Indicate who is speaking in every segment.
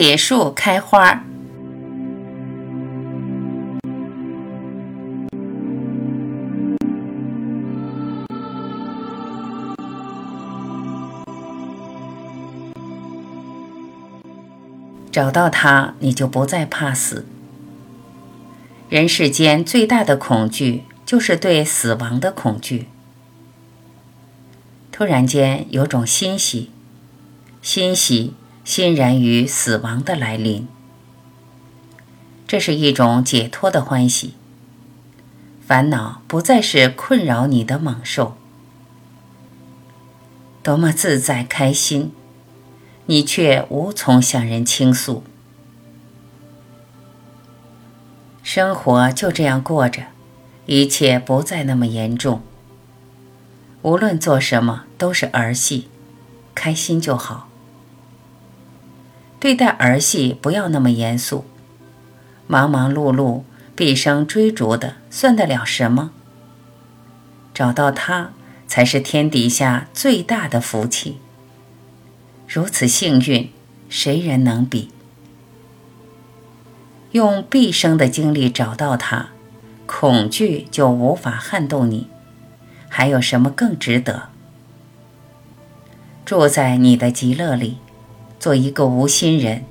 Speaker 1: 铁树开花。找到它，你就不再怕死。人世间最大的恐惧，就是对死亡的恐惧。突然间有种欣喜，欣喜欣然于死亡的来临，这是一种解脱的欢喜。烦恼不再是困扰你的猛兽，多么自在开心！你却无从向人倾诉，生活就这样过着，一切不再那么严重。无论做什么都是儿戏，开心就好。对待儿戏不要那么严肃，忙忙碌碌、毕生追逐的，算得了什么？找到他，才是天底下最大的福气。如此幸运，谁人能比？用毕生的精力找到他，恐惧就无法撼动你。还有什么更值得？住在你的极乐里，做一个无心人。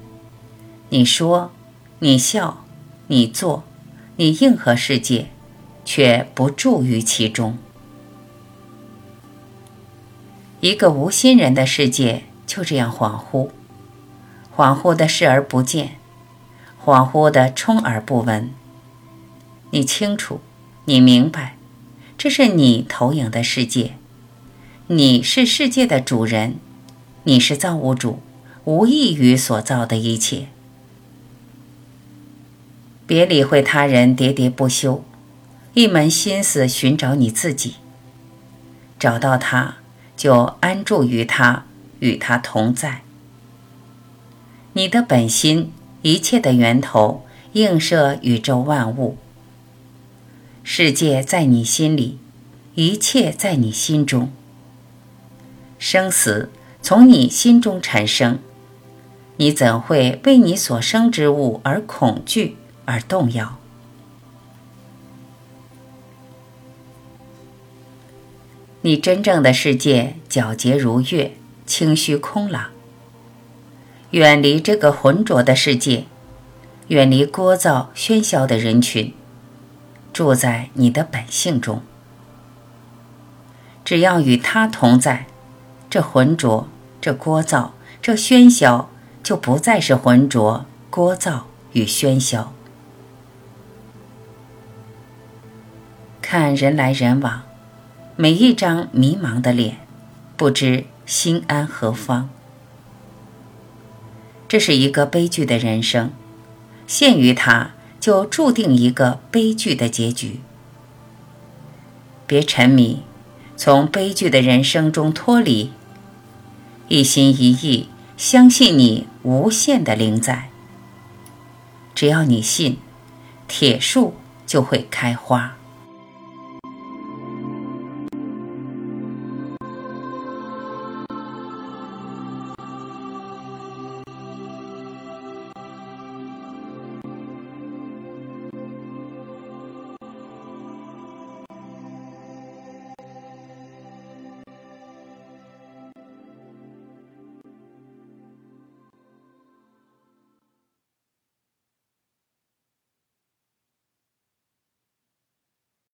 Speaker 1: 你说，你笑，你做，你应和世界，却不住于其中。一个无心人的世界。就这样恍惚，恍惚的视而不见，恍惚的充耳不闻。你清楚，你明白，这是你投影的世界，你是世界的主人，你是造物主，无异于所造的一切。别理会他人喋喋不休，一门心思寻找你自己。找到他，就安住于他。与他同在，你的本心，一切的源头，映射宇宙万物。世界在你心里，一切在你心中。生死从你心中产生，你怎会为你所生之物而恐惧而动摇？你真正的世界皎洁如月。清虚空朗，远离这个浑浊的世界，远离聒噪喧嚣的人群，住在你的本性中。只要与他同在，这浑浊、这聒噪、这喧嚣就不再是浑浊、聒噪与喧嚣。看人来人往，每一张迷茫的脸，不知。心安何方？这是一个悲剧的人生，陷于他，就注定一个悲剧的结局。别沉迷，从悲剧的人生中脱离，一心一意相信你无限的灵在。只要你信，铁树就会开花。